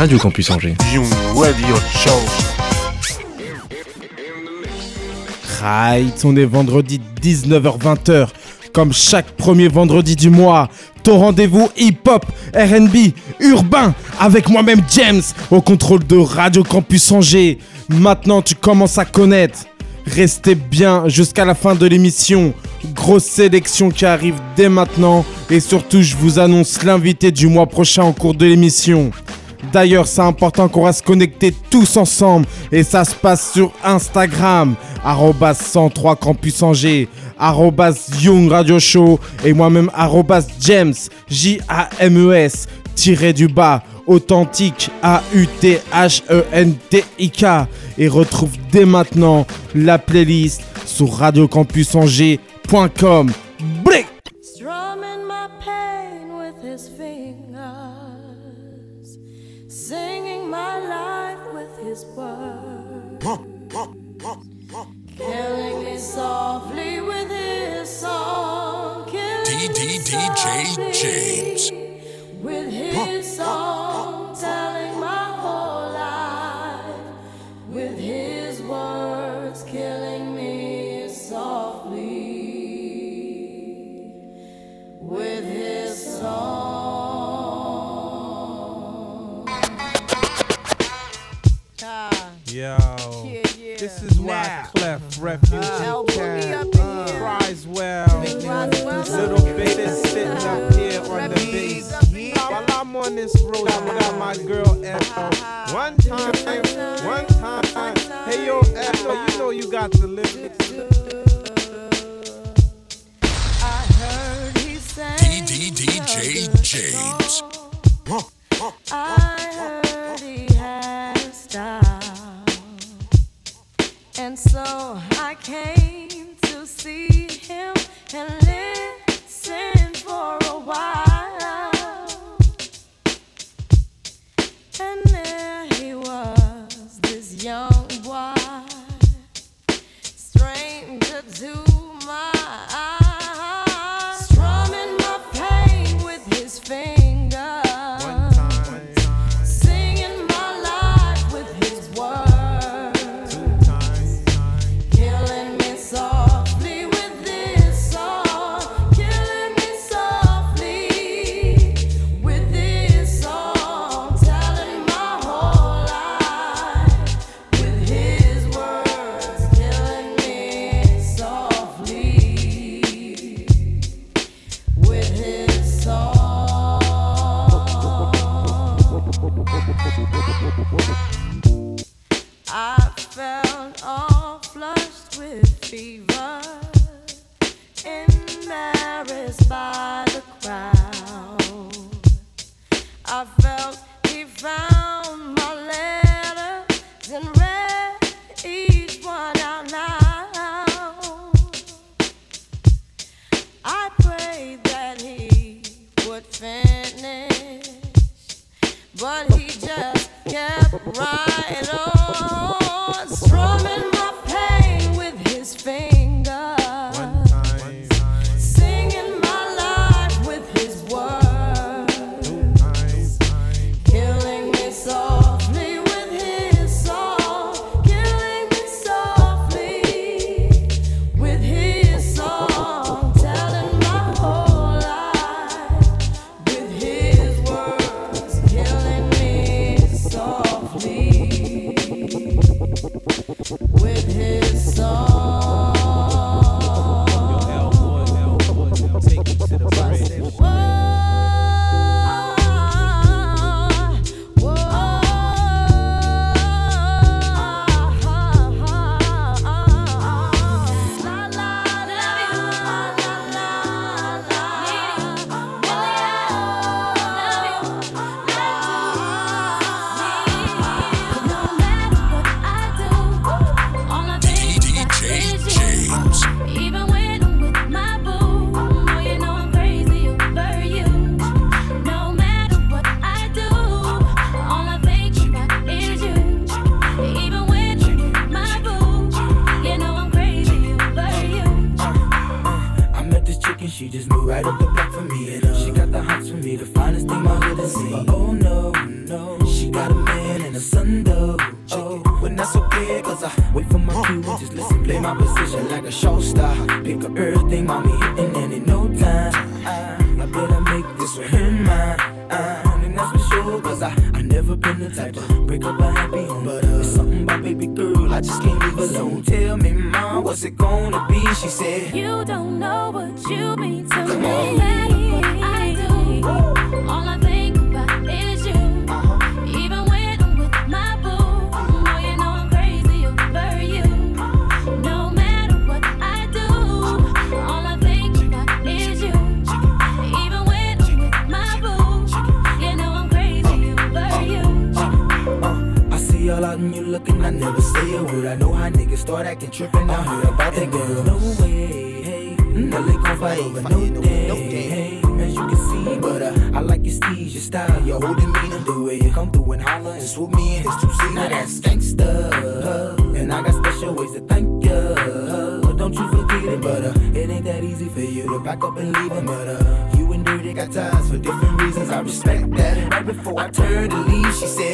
Radio Campus Angers. Young Radio Show. Right, on est vendredi 19h-20h. Comme chaque premier vendredi du mois, ton rendez-vous hip-hop, RB, urbain, avec moi-même James, au contrôle de Radio Campus Angers. Maintenant, tu commences à connaître. Restez bien jusqu'à la fin de l'émission. Grosse sélection qui arrive dès maintenant. Et surtout, je vous annonce l'invité du mois prochain au cours de l'émission. D'ailleurs, c'est important qu'on reste connectés tous ensemble. Et ça se passe sur Instagram. 103 Campus Angers. Young Radio Show. Et moi-même, James. J-A-M-E-S. Tiré du bas. Authentique. A-U-T-H-E-N-T-I-K. Et retrouve dès maintenant la playlist sur radiocampusangers.com. killing me softly with his song, killing me James. with his song, telling my whole life with his words, killing me softly with his song. Yo, Yeah, yeah. this is why Now. Clef Refugee Now, put me Camp up in cries well. Little bit sitting up here on the bass. up in here. While I'm on this road, I got my girl Echo. One time, one time. Hey yo, Echo, you know you got the lyrics. I heard he sang DDDJ James. I heard so I came to see him and acting trippin'. I heard about that girl. No way, hey. No, they gon' fight over no day, hey. As you can see, but uh, I like your steez, your style, your whole demeanor, the way you come through and holler and swoop me in his two seat. Now that's gangsta, and I got special ways to thank ya. But don't you forget it, but uh, it ain't that easy for you to back up and leave him, but uh, you and Dirty got ties for different reasons. I respect that. Right before I turned to leave, she said,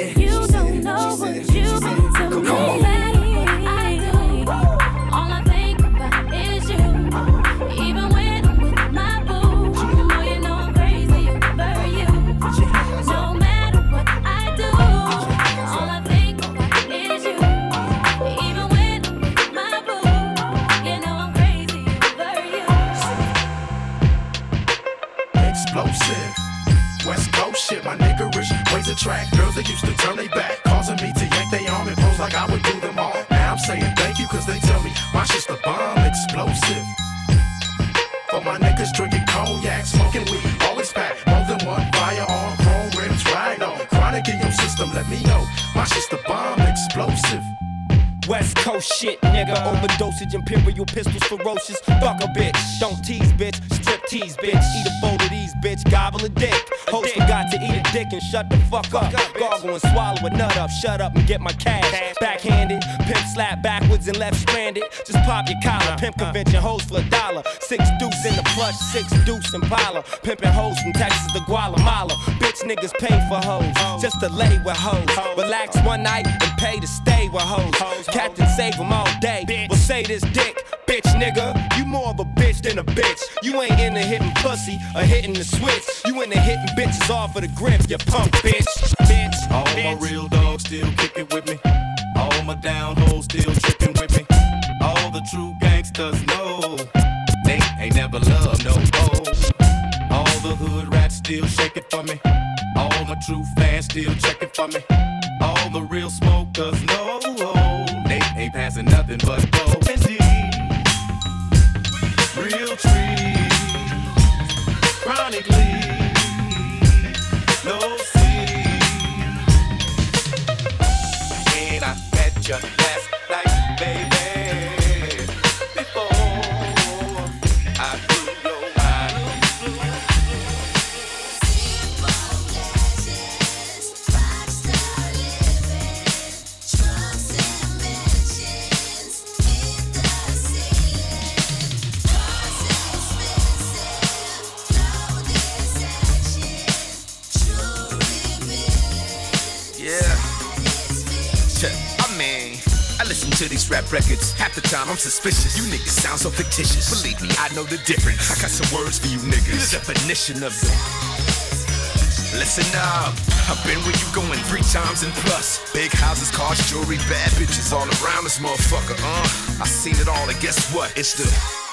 pistols, ferocious. Fuck a bitch. Don't tease, bitch. Strip tease, bitch. Eat a bowl of these, bitch. Gobble a dick. Host forgot to eat a dick and shut the fuck up. Gargle and swallow a nut up. Shut up and get my cash. Backhanded. Pimp slap backwards and left. Just pop your collar. Pimp convention hoes for a dollar. Six deuce in the plush, six deuce in Impala. Pimping hoes from Texas to Guatemala. Bitch niggas pay for hoes. Just to lay with hoes. Relax one night and pay to stay with hoes. Captain save them all day. We'll say this dick, bitch nigga. You more of a bitch than a bitch. You ain't into hitting pussy or hitting the switch. You into hitting bitches off of the grip, you punk bitch. Bitch. All my real dogs still kicking with me. All my down hoes still tripping with me. The true gangsters know they ain't never loved no more. All the hood rats still shaking for me. All my true fans still checking for me. All the real smokers know they ain't passing nothing but to these rap records. Half the time I'm suspicious. You niggas sound so fictitious. Believe me, I know the difference. I got some words for you niggas. The definition of the. Listen up. I've been where you going three times and plus. Big houses, cars, jewelry, bad bitches all around this motherfucker. Uh, I seen it all, and guess what? It's the.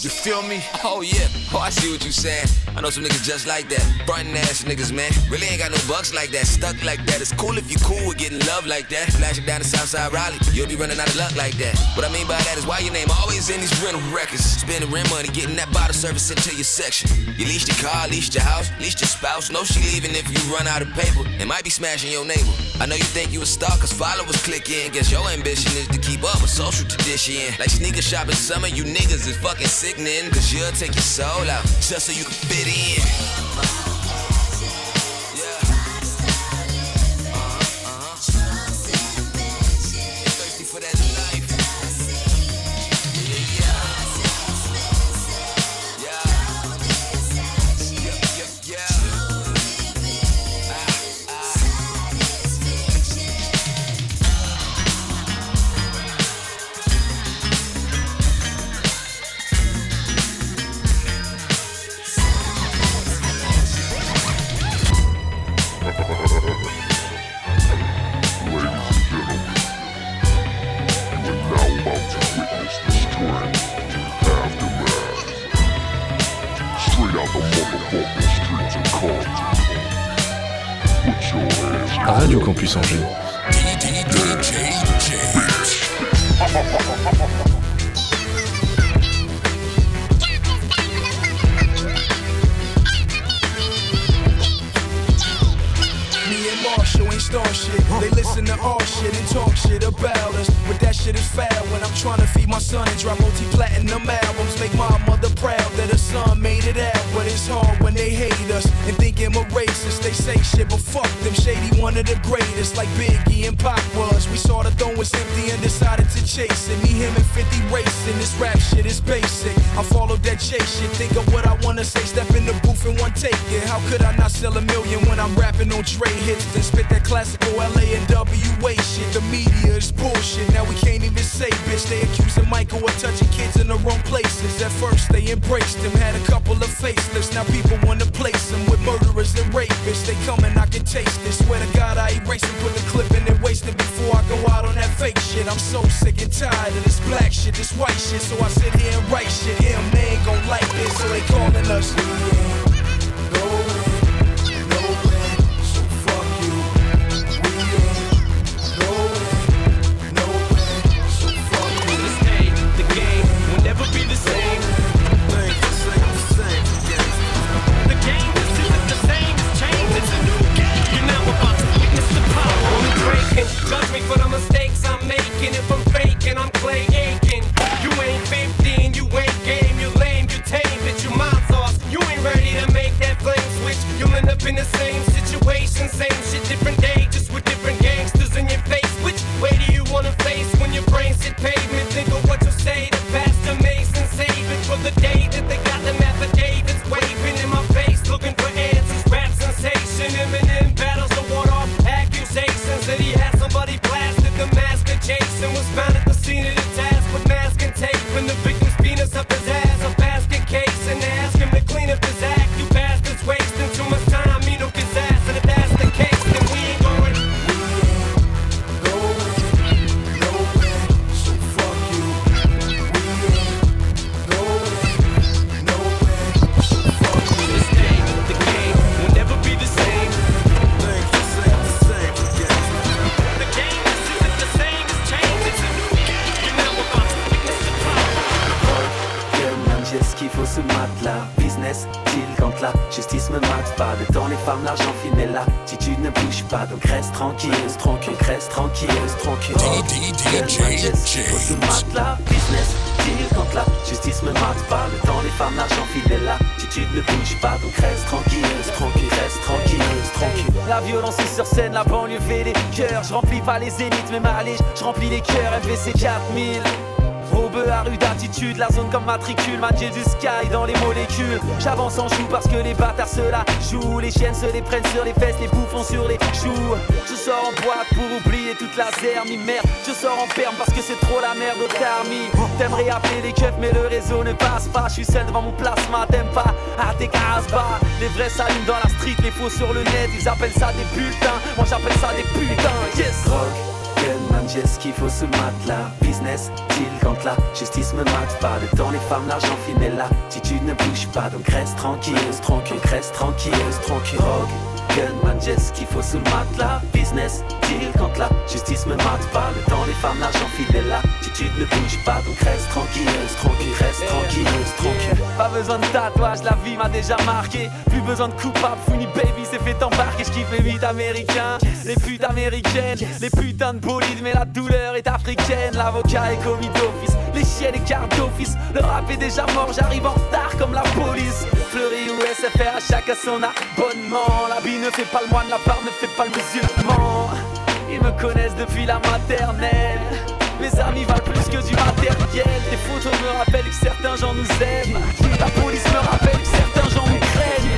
You feel me? Oh yeah, oh I see what you saying. I know some niggas just like that. Frontin' ass niggas, man. Really ain't got no bucks like that, stuck like that. It's cool if you cool with getting love like that. Flashing down the Southside Raleigh, you'll be running out of luck like that. What I mean by that is why your name always in these rental records. Spending rent money, getting that bottle service into your section. You leased your car, leased your house, leased your spouse. No, she leaving if you run out of paper. It might be smashing your neighbor. I know you think you a star, cause followers click in. Guess your ambition is to keep up with social tradition. Like sneaker shopping summer, you niggas is fucking sickening. Cause you'll take your soul out just so you can fit in. Was empty and decided to chase it. Me, him, and 50 racing. This rap shit is basic. I followed that chase shit. Think of what I wanna say. Step in the booth and one take it. How could I not sell a million when I'm rapping on Dre hits? Then spit that classical LA and WA shit. The media is bullshit. Now we can't even say, bitch. They accusing Michael of touching kids in the wrong places. At first they embraced him, had a couple of facelifts. Now people wanna place him with murderers and rapists. They coming, I can taste it. Swear to God, I erase it, put the clip in and waste it before I go out on that fake shit. I'm so sick and tired of this black shit, this white shit. So I sit here and write shit. Him, they ain't gon' like this, so they calling us. Pas, donc reste tranquille. Tranquille, reste tranquille, tranquille. Faut sous matelas Business, deal quand la justice me mate pas. Le temps, les femmes, l'argent est là Attitude ne bouge pas, donc reste tranquille. Tranquille, reste tranquille, tranquille. La violence est sur scène, la banlieue fait les cœurs. Je remplis pas les zéniths, mais ma je remplis les cœurs. MVC 4000. Robeux à rude attitude, la zone comme matricule, magier du sky dans les molécules. J'avance en chou parce que les bâtards se la jouent. Les chiennes se les prennent sur les fesses, les bouffons sur les choux. Je sors en boîte pour oublier toute la zermie, merde. Je sors en perme parce que c'est trop la merde au tarmi. T'aimerais appeler les keufs, mais le réseau ne passe pas. Je suis seul devant mon plasma, t'aimes pas? Ah, t'es casse-bas. Les vrais s'allument dans la street, les faux sur le net. Ils appellent ça des bulletins, moi j'appelle ça des putains. Yes! Gunman, j'ai ce qu'il faut le matelas. Business, deal quand la justice me mate pas. Le temps, les femmes, l'argent fine est là Attitude ne bouge pas, donc reste tranquille. Tranquille, reste tranquille, tranquille J'ai ce qu'il faut sous le matelas Business, deal quand la justice me mate pas. Le temps, les femmes, l'argent fine est là Attitude ne bouge pas, donc reste tranquille Tranquille, reste tranquille, tranquille. Pas besoin de tatouage, la vie m'a déjà marqué. Plus besoin de coupable, Fouini baby s'est fait embarquer. Je kiffe les mythes américains, les putes américaines, les putains de bolides, mais la douleur est africaine. L'avocat est commis d'office, les chiens et cartes d'office. Le rap est déjà mort, j'arrive en retard comme la police. Fleury ou SFR, à chacun son abonnement. La vie ne fait pas le moine, la part ne fait pas le musulman. Ils me connaissent depuis la maternelle. Mes amis valent plus que du matériel. Des photos me rappellent que certains gens nous aiment. La police me rappelle que certains gens nous craignent.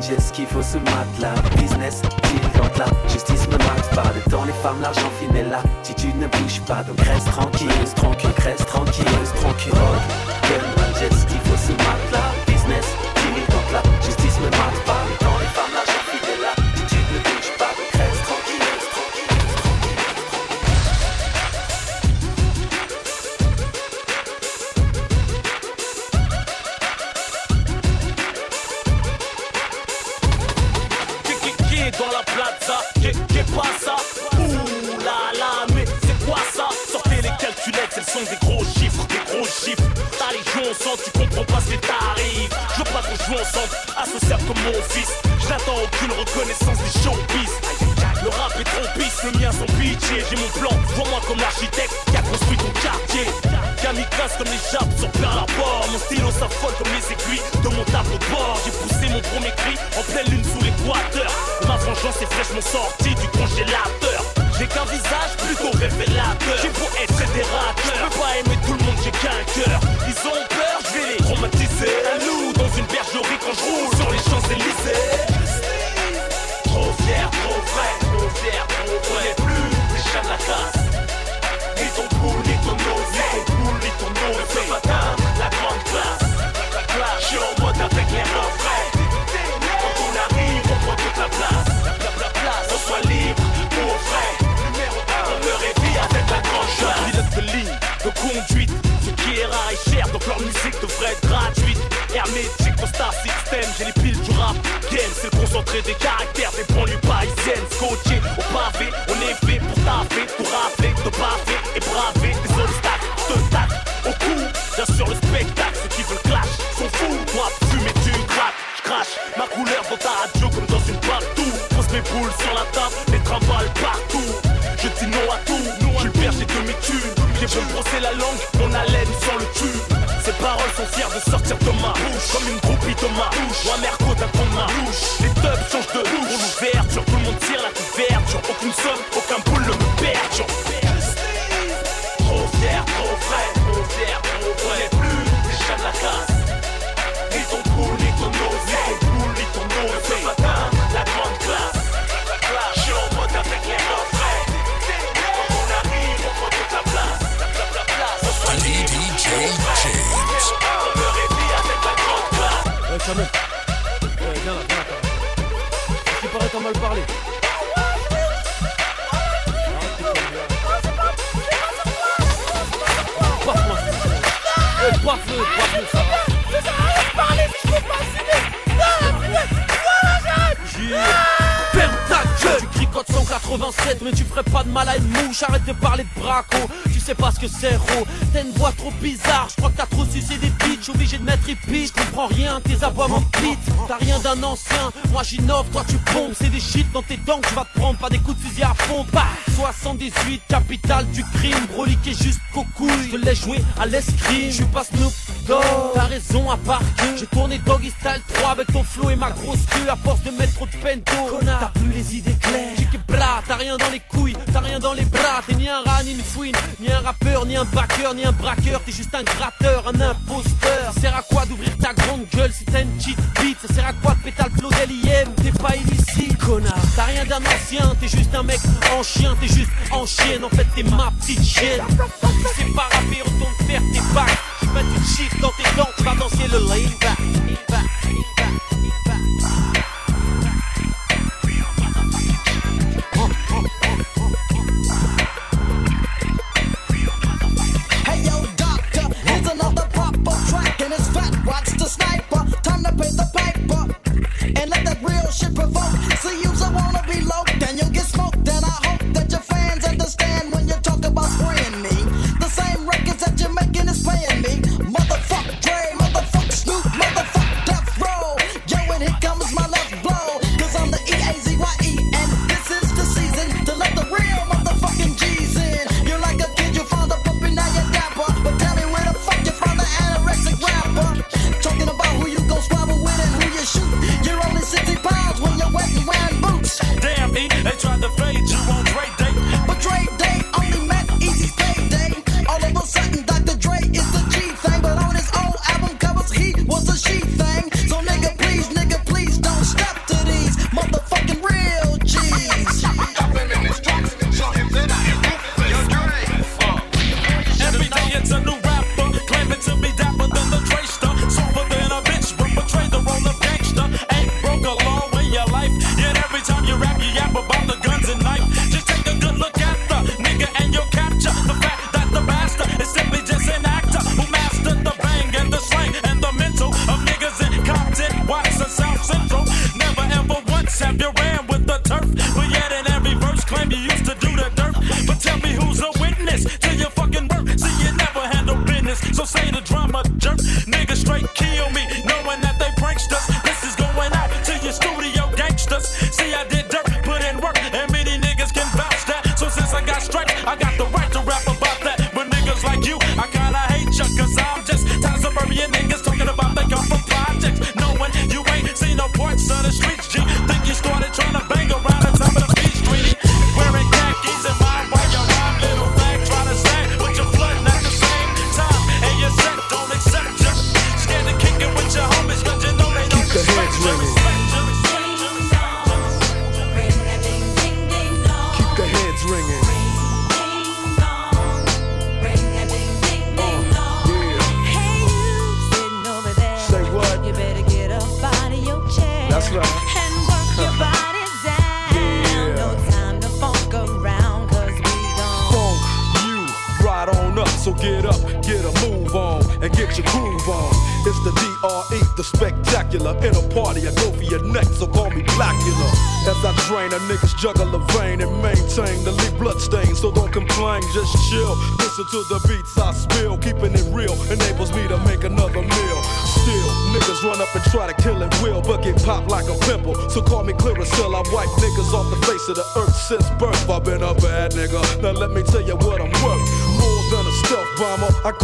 J'ai ce qu'il faut sous matelas Business, la justice pas de temps, les femmes, l'argent finella. Si tu ne bouges pas, donc reste tranquille, reste tranquille, reste tranquille, reste tranquille. Rock, faut se matelas. Kamikaze comme concentré des caractères des banlieues parisiennes. Scotché au pavé, on est fait pour taper, pour rafler, te baffer et braver des obstacles. Te tape au cou, bien sûr le spectacle. Ceux qui veulent clash sont fous. Moi, fumer, tu craques, je crache ma couleur dans ta radio comme dans une partout. Pose mes boules sur la table, les trimballes partout. Je dis non à tout, je suis le berger de mes thunes. J'ai beau me brosser la langue, mon haleine sans le tube. Ces paroles sont fières de sortir de ma bouche Comme une groupie de ma bouche Ou un some sun come 87 mais tu ferais pas de mal à une mouche. Arrête de parler de braco. Tu sais pas ce que c'est ro T'as une voix trop bizarre. Je crois que t'as trop sucé des bitches Obligé de mettre hippie Je comprends rien tes aboiements de T'as rien d'un ancien. Moi j'innove toi tu pompes. C'est des shit dans tes dents que tu vas te prendre. Pas des coups de fusil à fond bah 78 capitale du crime. Broliqué juste coucouille Je te laisse jouer à l'escrime. Je suis pas Snoop T'as raison à part que J'ai tourné Doggy Style 3 avec ton flow et ma grosse queue À force de mettre trop de pento T'as plus les idées claires. Tu que bras T'as rien dans les couilles T'as rien dans les bras T'es ni un rat ni une fouine Ni un rappeur Ni un backer Ni un braqueur T'es juste un gratteur Un imposteur. Ça sert à quoi d'ouvrir ta grande gueule Si t'as une petite bite? Ça sert à quoi de péter le flow d'LIM T'es pas illicite Connard. T'as rien d'un ancien T'es juste un mec en chien T'es juste en chienne. En fait t'es ma petite chienne. Tu sais pas rapper Retourne faire tes bacs. Tu mets une chiffre dans tes dents Tu vas danser le back Hey yo, doctor, uh, here's another proper track, and it's fat. Watch the sniper, time to the and let that real shit provoke. See you's a wanna be low, then you'll get smoked. Then I hope that your fans understand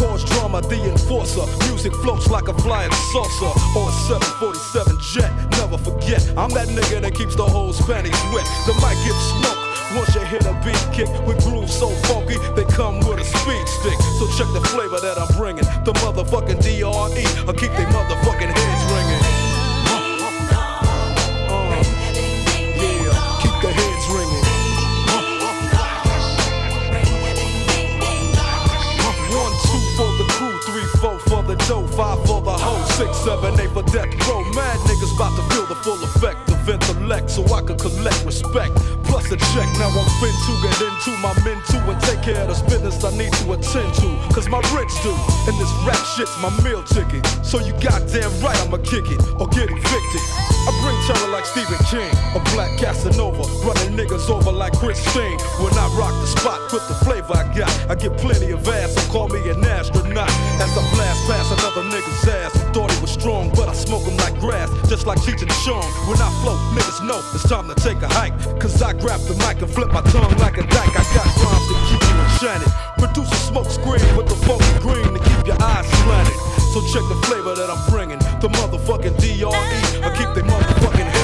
cause drama, the enforcer. Music floats like a flying saucer or a 747 jet. Never forget, I'm that nigga that keeps the hoes panties wet. The mic gets smoked. Once you hit a beat kick with grooves so funky, they come with a speed stick. So check the flavor that I'm bringing. The motherfucking DRE, I'll keep they motherfucking heads ringing. six, seven, eight for death row. Mad niggas about to feel the full effect of intellect so I can collect respect. Plus a check, now I'm fin to get into my men too and take care of this business I need to attend to. Cause my rich do, and this rap shit's my meal ticket. So you goddamn right I'ma kick it or get evicted. I bring terror like Stephen King, a black Casanova, running niggas over like Christine. When I rock the spot with the flavor I got, I get plenty of ass, so call me an astronaut. As I blast past another nigga's ass, thought he was strong, but I smoke him like grass, just like Cheech and Chong. When I float, niggas know it's time to take a hike, cause I grab the mic and flip my tongue like a dyke. I got rhymes to keep you enchanted, produce a smoke screen with the funky green to keep your eyes slanted. So check the flavor that I'm bringing the motherfucking DRE. I keep they motherfucking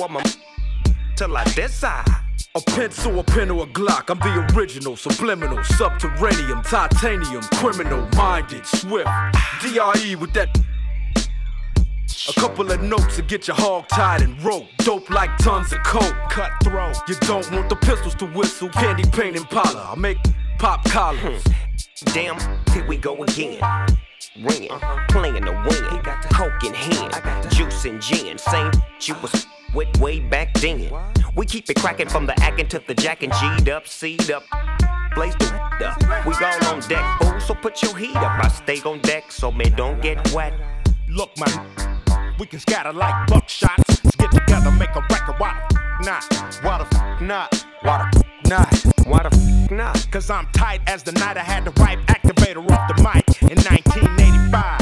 I'm a till I decide. A pencil, a pen, or a Glock. I'm the original, subliminal, subterranean, titanium, criminal, minded, swift. DRE with that. A couple of notes to get your hog tied and rope. Dope like tons of coke. Cutthroat. You don't want the pistols to whistle. Candy paint and Impala. I make pop collars. Hmm. Damn, here we go again. Ring playing the win. Coke in hand, I got the juice and gin. Same you was with way back then. We keep it cracking from the acting to the jack and G'd up, C'd up. Blaze the up. We all on deck, fool, so put your heat up. I stay on deck so me don't get wet. Look, man, we can scatter like buckshots. Let's get together, make a record. Why the f not? Why the f not? Why the f not? Why the f not? Cause I'm tight as the night I had the right activator off the mic in 1985.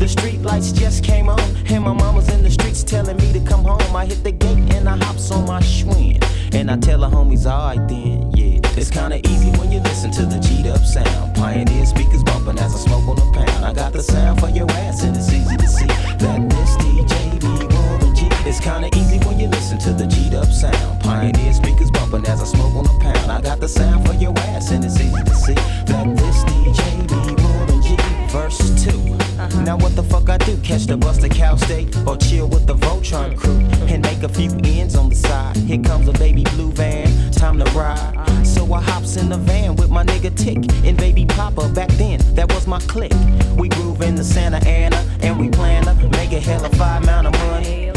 The street lights just came on, and my mama's in the streets telling me to come home. I hit the gate and I hops on my Schwinn, and I tell the homies, alright then, yeah. It's kinda easy when you listen to the G'd up sound. Pioneer speakers bumping as I smoke on a pound. I got the sound for your ass, and it's easy to see that this DJ be Warren G. It's kinda easy when you listen to the G'd up sound. Pioneer speakers bumping as I smoke on a pound. I got the sound for your ass, and it's easy to see that this DJ be Warren G. Verse 2. Uh-huh. Now what the fuck I do? Catch the bus to Cal State or chill with the Voltron crew and make a few ends on the side. Here comes a baby blue van, time to ride. So I hops in the van with my nigga Tick and baby Papa. Back then, that was my clique. We groove in the Santa Ana and we plan to make a hell of five amount of money.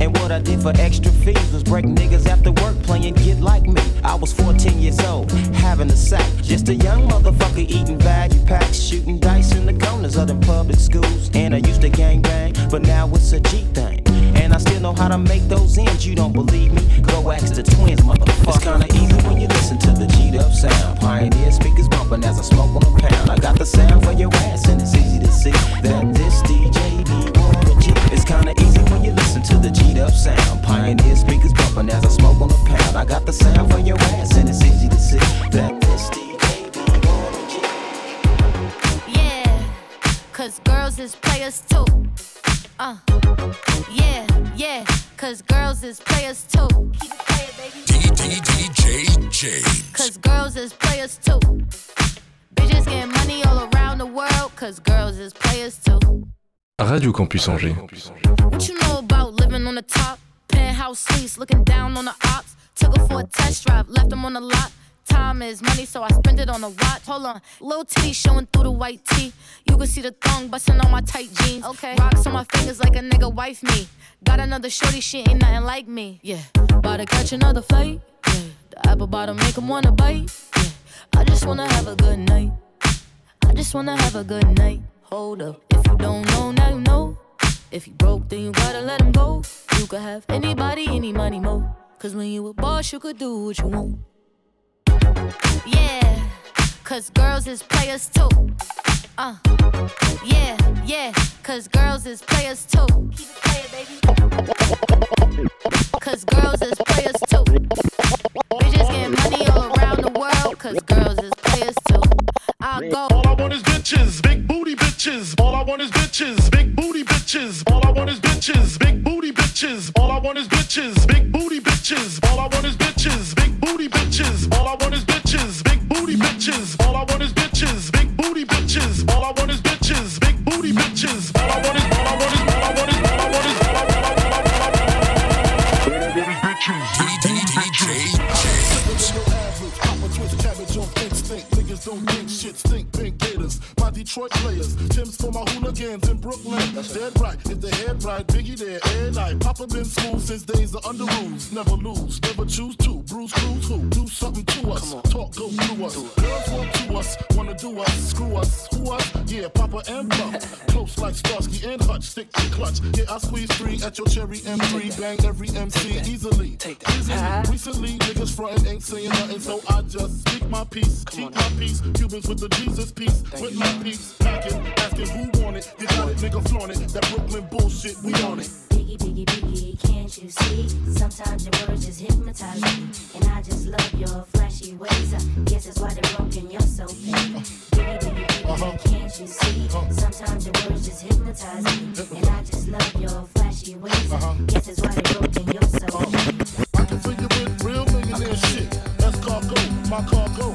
And what I did for extra fees was break niggas after work playing Get Like Me. I was 14 years old, having a sack. Just a young motherfucker eating value packs, shooting dice in the corners of them public schools. And I used to gang bang, but now it's a G thing. And I still know how to make those ends. You don't believe me? Go ask the twins, motherfucker. It's kinda easy when you listen to the G'd up sound. Pioneer speakers bumping as I smoke on a pound. I got the sound for your ass, and it's easy to see that this DJ be G. It's kinda easy when you listen to the G'd up sound. Pioneer speakers bumping as I smoke on a pound. I got the sound for your ass, and it's easy to see that this Yeah, cause girls is players too. Uh, yeah, yeah, cause girls is players too. Keep it playing, baby. DDDJJ. Cause girls is players too. Bitches getting money all around the world, cause girls is players too. Radio Campus Angers. What you know about living on the top? Penthouse suites, looking down on the ops. Took her for a test drive, left them on the lot. Time is money, so I spend it on a watch. Hold on, little titty showing through the white tee. You can see the thong busting on my tight jeans. Okay, rocks on my fingers like a nigga wife me. Got another shorty, she ain't nothing like me. Yeah, about to catch another flight. Yeah, the apple bottom make 'em wanna bite. Yeah, I just wanna have a good night. I just wanna have a good night. Hold up, if you don't know, now you know. If you broke, then you gotta let him go. You could have anybody, any money, mo. Cause when you a boss, you could do what you want. Yeah, cause girls is players too. Uh, yeah, yeah, cause girls is players too. Keep it baby. Cause girls is players too. Bitches getting money all around the world, cause girls is players too. I go. All I want is bitches, big bitches. All I want is bitches, big booty bitches. All I want is bitches, big booty bitches. All I want is bitches, big booty bitches. All I want is bitches, big booty bitches. All I want is bitches, big booty bitches. All I want is bitches, big booty bitches. All I want is bitches, big booty bitches. Dead right, if the head right, Biggie there, and I. Papa been smooth since days of Underoos. Never lose, never choose to. Bruce Cruz who do something to us. Talk go through us. Girls want to us, wanna do us, screw us, who us? Yeah, Papa and Pump. Close like Starsky and Hutch, stick to clutch. Yeah, I squeeze three at your cherry M3, bang every MC easily. Easily. Recently, niggas frontin' ain't saying nothing, so I just speak my peace, keep my peace. Cubans with the Jesus piece, with my peace. Packing, asking who want it, you want it, nigga flaunt it. That Brooklyn bullshit, we on it. Biggie, biggie, biggie, can't you see? Sometimes your words just hypnotize me. And I just love your flashy ways. I guess that's why they're broken, you're so fake. Biggie, biggie, biggie, uh-huh. can't you see? Uh-huh. Sometimes your words just And I just love your flashy ways. I guess that's why they're broken, you're so fake. I can fill you with real millionaire shit. That's cargo, my cargo,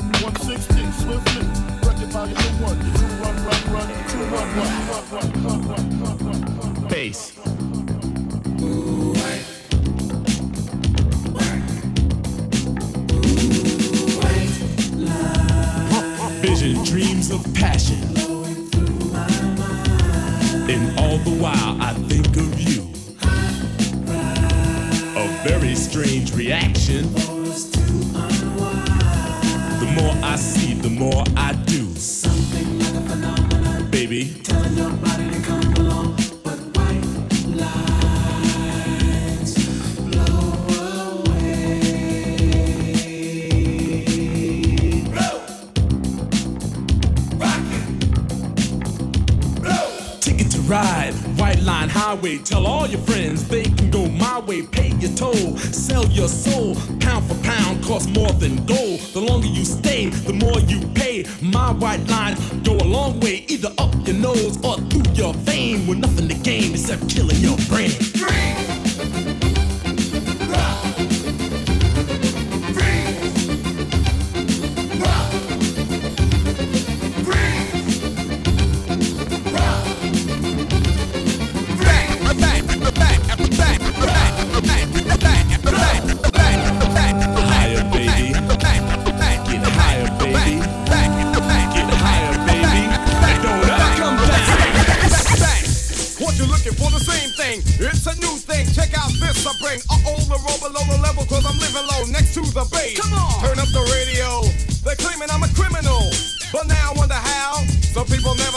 reaction.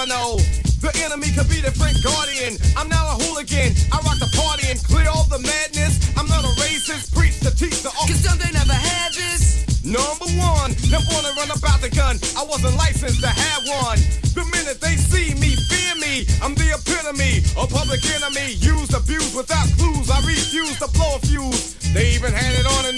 Never know. The enemy could be the friend guardian. I'm now a hooligan. I rock the party and clear all the madness. I'm not a racist. Preach to teach the Cause some they never had this. Number one, them wanna run about the gun. I wasn't licensed to have one. The minute they see me, fear me. I'm the epitome, of public enemy. Used, abused without clues. I refuse to blow a fuse. They even had it on the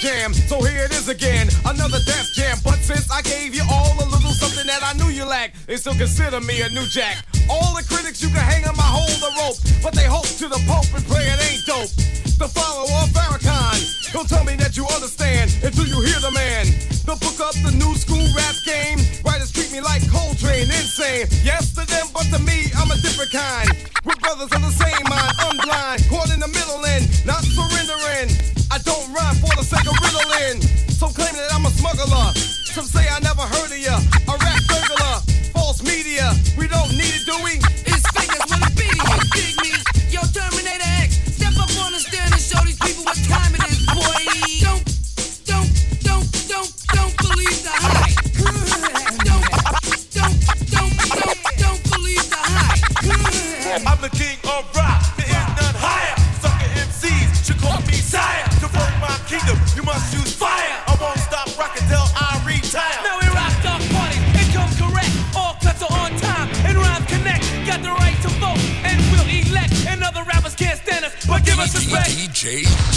jam. So here it is again, another death jam. But since I gave you all a little something that I knew you lacked, they still consider me a new jack. All the critics you can hang on my hold the rope, but they hope to the pope and pray it ain't dope. The follower of Farrakhan, he'll tell me that you understand until you hear the man. They'll book up the new school rap game. Writers treat me like Coltrane, insane. Yes to them, but to me, I'm a different kind. We're brothers of the same mind, I'm blind, caught in the middle and rhyme for the sake of riddling. Some claim that I'm a smuggler. Some say I never heard of ya. A rap burglar. False media. We don't need it, do we? Jay.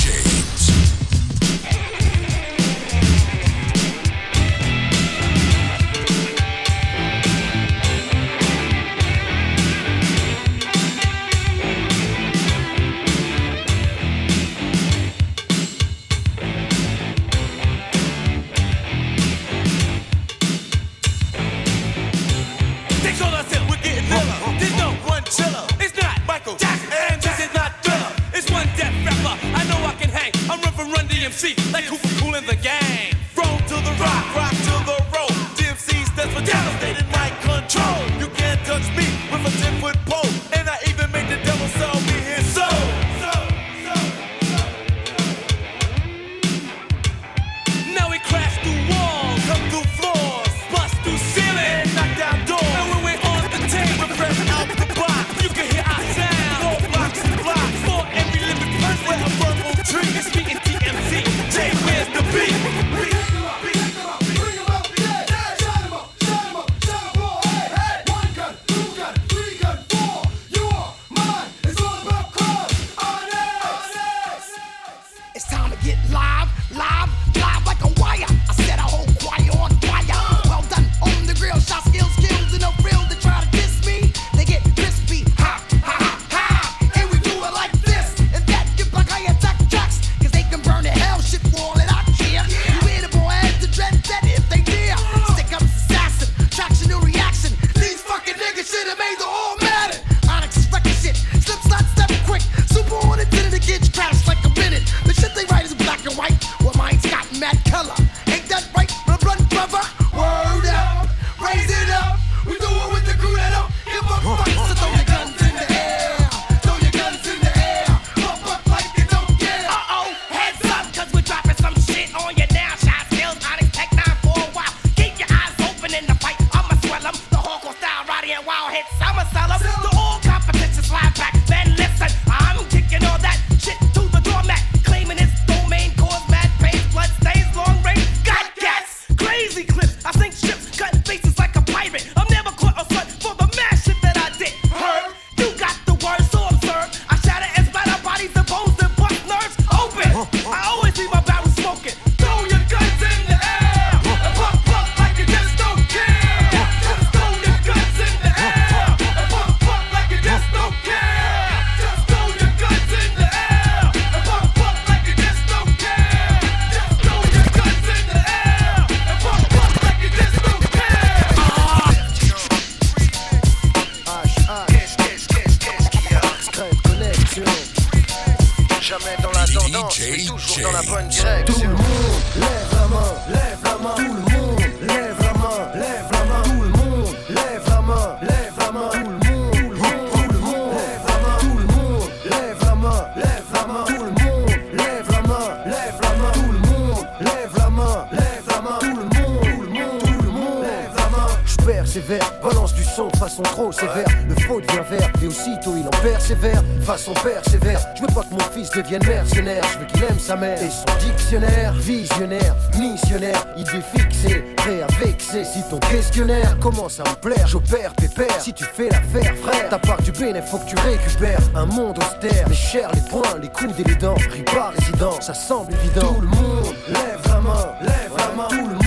commence à me plaire. J'opère, pépère, si tu fais l'affaire, frère. Ta part du bénéf, faut que tu récupères un monde austère. Les chairs, les poings, les coudes et les dents. Ripa résident, ça semble évident. Tout le monde lève la main, lève la main. Tout le monde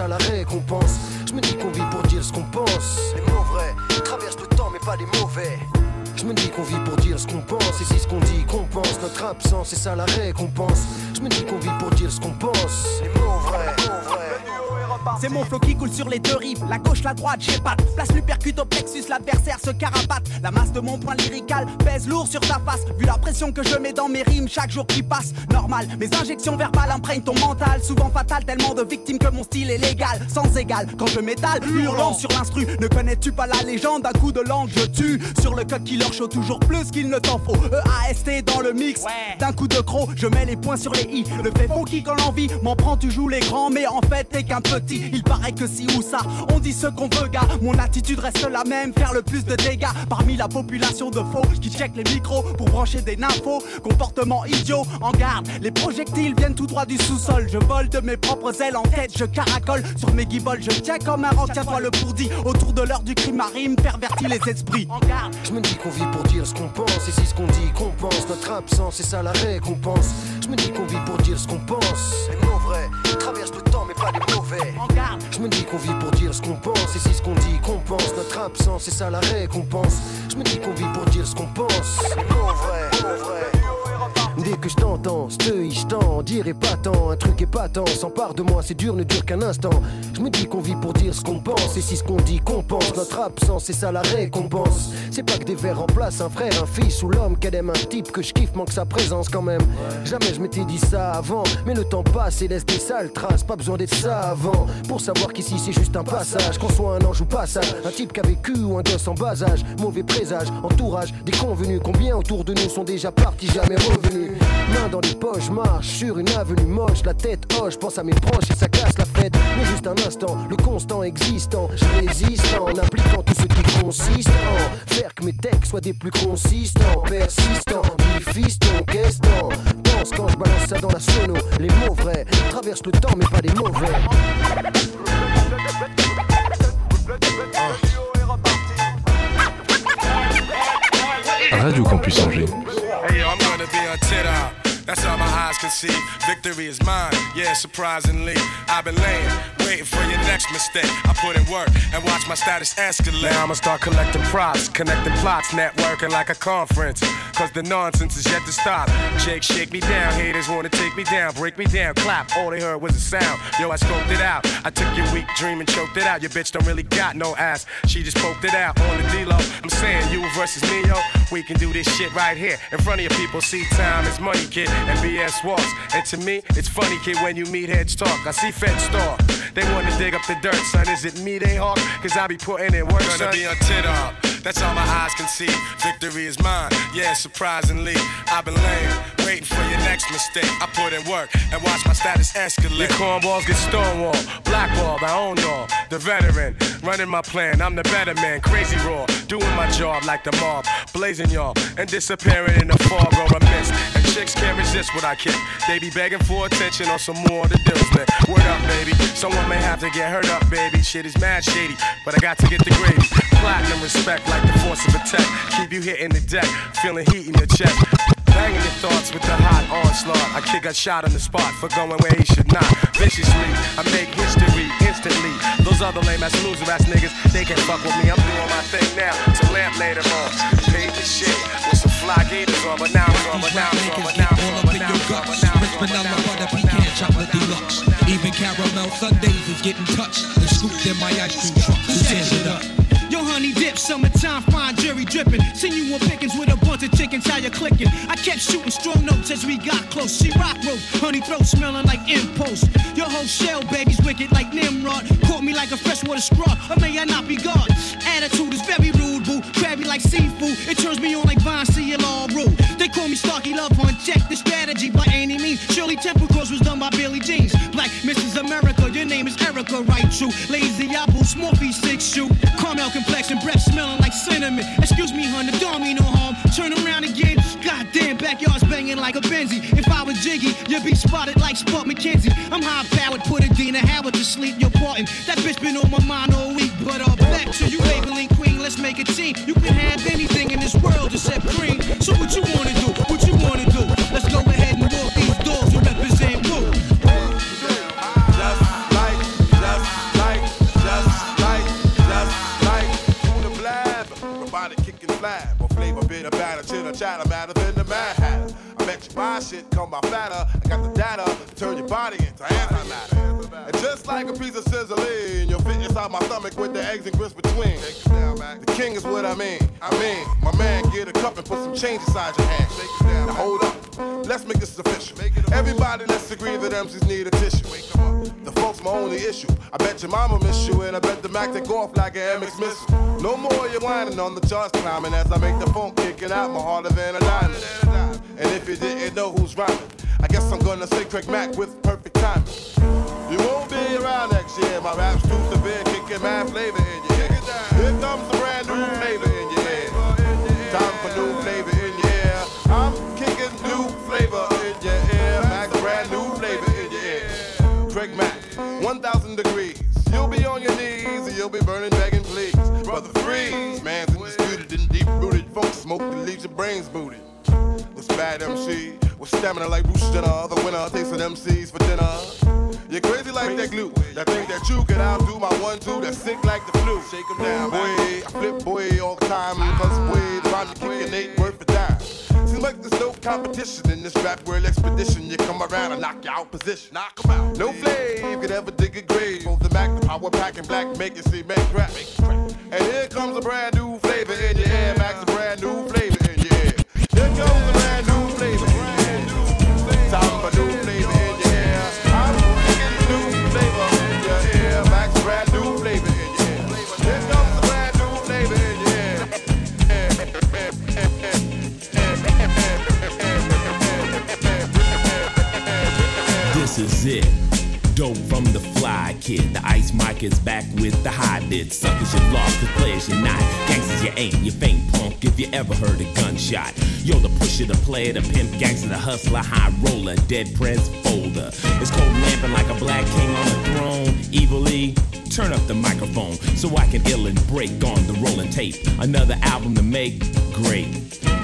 ça la récompense. Je me dis qu'on vit pour dire ce qu'on pense. Les mots vrais traversent le temps, mais pas les mauvais. Je me dis qu'on vit pour dire ce qu'on pense, et si ce qu'on dit qu'on pense, notre absence, c'est ça la récompense. Je me dis qu'on vit pour dire ce qu'on pense. Les mots vrais, vrais. C'est mon flow qui coule sur les deux rives, la gauche, la droite, j'ai pas Place lui percute au plexus, l'adversaire se carapate. La masse de mon point lyrical pèse lourd sur ta face. Vu la pression que je mets dans mes rimes chaque jour qui passe, normal. Mes injections verbales imprègnent ton mental, souvent fatal, tellement de victimes que mon style est légal, sans égal. Quand je m'étale, hurlant sur l'instru, ne connais-tu pas la légende? D'un coup de langue je tue Sur le code killer show toujours plus qu'il ne t'en faut. EAST dans le mix, d'un coup de croc, je mets les points sur les i. Le fait funky quand l'envie m'en prend, tu joues les grands, mais en fait t'es qu'un petit. Il paraît que si ou ça, on dit ce qu'on veut, gars. Mon attitude reste la même, faire le plus de dégâts parmi la population de faux qui check les micros pour brancher des nymphos. Comportement idiot, en garde. Les projectiles viennent tout droit du sous-sol. Je vole de mes propres ailes en tête, je caracole sur mes guibolles. Je tiens comme un rang, tiens-toi le pourdi. Autour de l'heure du crime marine, pervertit les esprits. En garde. Je me dis qu'on vit pour dire ce qu'on pense, et si ce qu'on dit qu'on pense, notre absence, c'est ça la récompense. Je me dis qu'on vit pour dire ce qu'on pense. Les mots vrais traversent le Je me dis qu'on vit pour dire ce qu'on pense, et si ce qu'on dit qu'on pense, notre absence, c'est ça la récompense. Je me dis qu'on vit pour dire ce qu'on pense. Mots vrais. Dès que je t'entends, je je t'en dirai pas tant, un truc épatant s'empare de moi, c'est dur, ne dure qu'un instant. Je me dis qu'on vit pour dire ce qu'on pense, et si ce qu'on dit qu'on pense, notre absence, c'est ça la récompense. C'est pas que des vers remplacent un frère, un fils ou l'homme qu'elle aime un type que je kiffe, manque sa présence quand même. Jamais je m'étais dit ça avant, mais le temps passe et laisse des sales traces, pas besoin d'être ça avant. Pour savoir qu'ici c'est juste un passage, qu'on soit un ange ou passage, un type qui a vécu ou un gosse en bas âge, mauvais présage, entourage, des convenus, combien autour de nous sont déjà partis, jamais revenus. Main dans les poches, marche sur une avenue moche, la tête hoche, pense à mes proches et ça casse la fête. Mais juste un instant, le constant existant, je résiste en appliquant tout ce qui consiste en faire que mes textes soient des plus consistants, persistants, fiston, qu'est-ce t'en Pense quand je balance ça dans la sono, les mots vrais traversent le temps mais pas les mauvais. Radio Campus Angers. Hey, I'm gonna be out. That's all my eyes can see. Victory is mine, yeah, surprisingly. I've been laying, waiting for your next mistake. I put in work and watch my status escalate. Now I'ma start collecting props, connecting plots, networking like a conference. Cause the nonsense is yet to stop. Jake, shake me down. Haters wanna take me down, break me down, clap. All they heard was a sound. Yo, I scoped it out. I took your weak dream and choked it out. Your bitch don't really got no ass. She just poked it out on the D-Lo. I'm saying you versus me, yo. We can do this shit right here. In front of your people, see time is money, kid. And BS walks. And to me, it's funny, kid, when you meet heads talk. I see feds star. They wanna dig up the dirt, son. Is it me they hawk? Cause I be putting in work, Gonna son. be on tit up. That's all my eyes can see. Victory is mine. Yeah, surprisingly, I've been laying, waiting for your next mistake. I put in work and watch my status escalate. Your cornballs get stonewalled, blackballed. I own all. The veteran, running my plan. I'm the better man. Crazy raw, doing my job like the mob, blazing y'all and disappearing in the fog or a mist. Chicks can't resist what I kick. They be begging for attention on some more of the deals, man. Word up, baby. Someone may have to get hurt up, baby. Shit is mad shady, but I got to get the gravy. Platinum respect like the force of attack. Keep you hitting the deck, feeling heat in your chest. Banging your thoughts with the hot onslaught. I kick a shot on the spot for going where he should not. Viciously, I make history instantly. Those other lame ass loser ass niggas, they can't fuck with me. I'm doing my thing now. To lamp later on. Paid the shit fly gators on, but now I'm on, but now I'm on, but now I'm on, but now I'm on, but now I'm on. Vanilla butter pecan chocolate deluxe. Even caramel sundaes is getting touched and scooped in my ice cream truck. Who tears it up? Yo, honey dip, summertime, fine jury dripping. Seen you on pickings with a bunch of chickens, how you clicking? I kept shooting strong notes as we got close. She rock rope, honey throat smelling like impulse. Your whole shell, baby's wicked like Nimrod. Caught me like a freshwater straw, or may I not be God? Attitude is very rude, boo. Crabby like seafood, it turns me on like Vine CLR rule. They call me Starky Love Hunt, check the strategy by any means. Shirley Temple Cross was done by Billy Jeans. Black Mrs. America, America right you. Lazy apple, smorfy six shoe. Caramel complexion, breath smelling like cinnamon. Excuse me, hun, don't mean no harm. Turn around again. Goddamn, backyard's banging like a Benzie. If I was Jiggy, you'd be spotted like Spuds McKenzie. I'm high powered, put Adina Howard to sleep, you're parting. That bitch been on my mind all week, but uh, back to you, Maybelline Queen, let's make a team. You can have anything in this world except cream. So what you wanna do? What you wanna do? Let's go or flavor bitter batter, chitter chatter, matter than the Mad Hatter. I bet you buy shit come by fatter. I got the data to turn your body into antimatter. And just like a piece of sizzling, you'll fit inside my stomach with the eggs and grits between. The king is what I mean. I mean, my man, get a cup and put some change inside your hand. Now hold up, let's make this official. Everybody, let's agree that MCs need a tissue. The folks my only issue. I bet your mama miss you, and I bet the Mac take off like an MX missile. No more you whining on the charts climbing as I make the phone kicking out my harder than a diamond. And if you didn't know who's rhyming, I guess I'm gonna say Craig Mack with perfect timing. You won't be around next year. My rap's too severe, kicking mad flavor in your ear. Here comes a brand new flavor in your ear. Time for new flavor 1,000 degrees. You'll be on your knees and you'll be burning, begging, please. Brother Freeze, man's indisputed and deep rooted. Funk smoke that leaves your brains booted. This bad MC with stamina like Bruce Jenner, the winner tasting MCs for dinner. You're crazy like that glue. That think that you can outdo my one two that's sick like the flu. Shake 'em down, boy. I flip boy all the time. Cause boy, the rhyme you kicking ain't worth a dime. Seems like there's no competition in this rap world expedition. You come around and knock you out position. Knock 'em out. No flame could ever dig a grave. Both the Mac, the power pack, and black make it see make rap. And here comes a brand new flavor in your ear. Max a brand new flavor is it. Dope from the fly kid. The ice mic is back with the high bit. Suckers you lost, the players you're not. Gangsters you ain't, you faint punk if you ever heard a gunshot. Yo, the pusher, the player, the pimp, gangster, the hustler, high roller, dead prez folder. It's cold lamping like a black king on a throne. Evilly, turn up the microphone so I can ill and break on the rolling tape. Another album to make, great.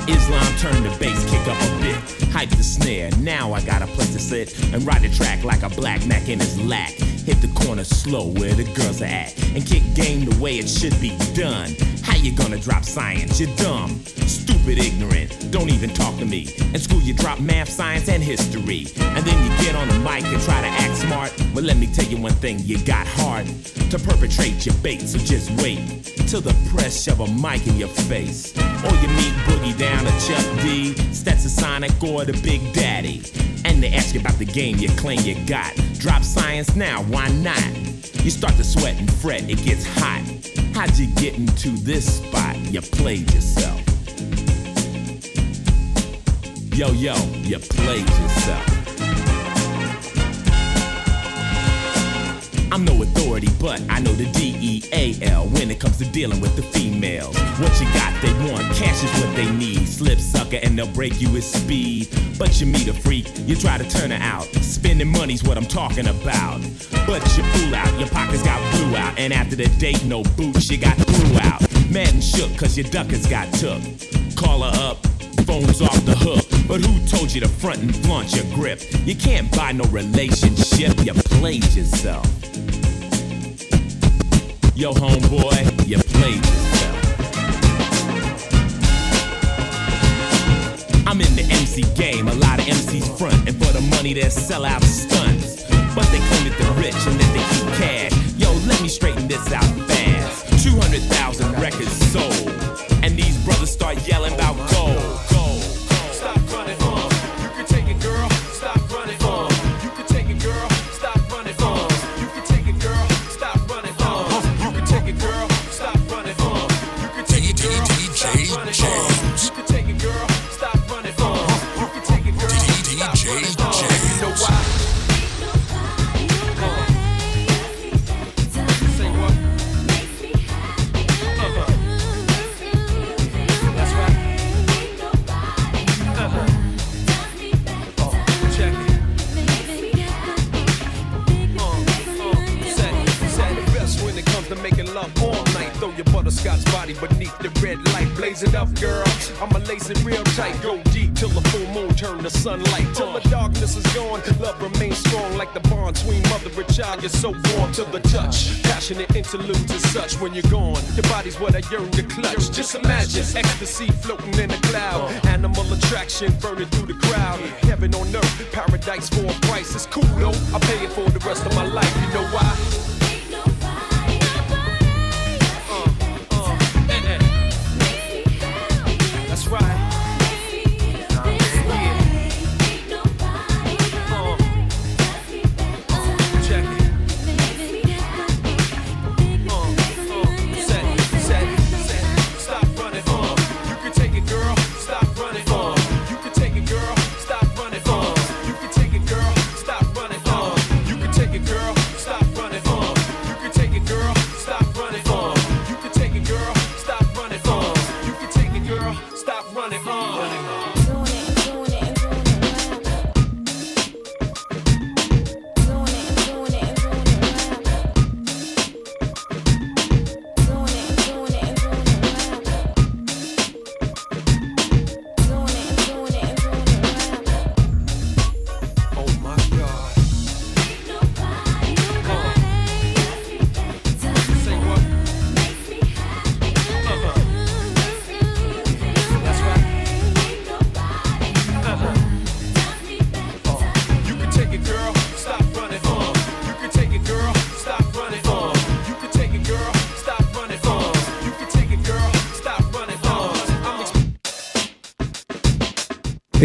Islam turn the bass, kick up a bit. Hype the snare, now I got a place to sit and ride the track like a black Mac in his lack. Hit the corner slow where the girls are at and kick game the way it should be done. How you gonna drop science? You're dumb, stupid, ignorant. Don't even talk to me. In school you drop math, science, and history, and then you get on the mic and try to act smart. But let me tell you one thing: you got heart to perpetrate your bait. So just wait till the press shove a mic in your face, or you meet Boogie down to Chuck D, Stetsasonic, or the Big Daddy, and they ask you about the game you claim you got. Drop science now, why not? You start to sweat and fret, it gets hot. How'd you get into this spot? You played yourself. Yo, yo, you played yourself. I'm no authority, but I know the D-E-A-L when it comes to dealing with the females. What you got, they want. Cash is what they need. Slip sucker and they'll break you with speed. But you meet a freak, you try to turn her out. Spending money's what I'm talking about. But you fool out, your pockets got blew out. And after the date, no boots, you got threw out. Mad and shook cause your duckers got took. Call her up, phone's off the hook. But who told you to front and flaunt your grip? You can't buy no relationship, you played yourself. Yo, homeboy, you played yourself. I'm in the MC game, a lot of MCs front, and for the money they sell out stunts. But they claim that they're rich and that they keep cash. Yo, let me straighten this out fast. 200,000 records sold, and these brothers start yelling to the touch. Passionate interludes and such when you're gone. Your body's what I yearn to clutch. Just imagine ecstasy floating in a cloud. Animal attraction burning through the crowd.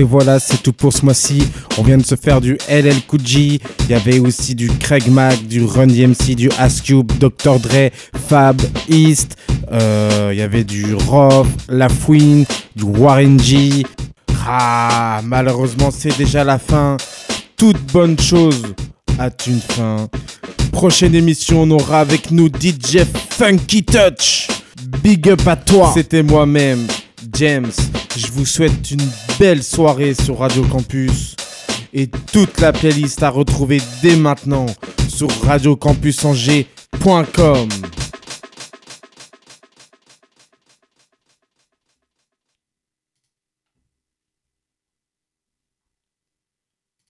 Et voilà, c'est tout pour ce mois-ci. On vient de se faire du LL. Il y avait aussi du Craig Mack, du Run DMC, du Ice Cube, Dr. Dre, Fab, East. Euh, Il y avait du Roth, La Fouine, du Warren G. Ah, malheureusement, c'est déjà la fin. Toute bonne chose a une fin. Prochaine émission, on aura avec nous DJ Funky Touch. Big up à toi. C'était moi-même, James. Je vous souhaite une belle soirée sur Radio Campus. Et toute la playlist à retrouver dès maintenant sur radiocampusangers.com.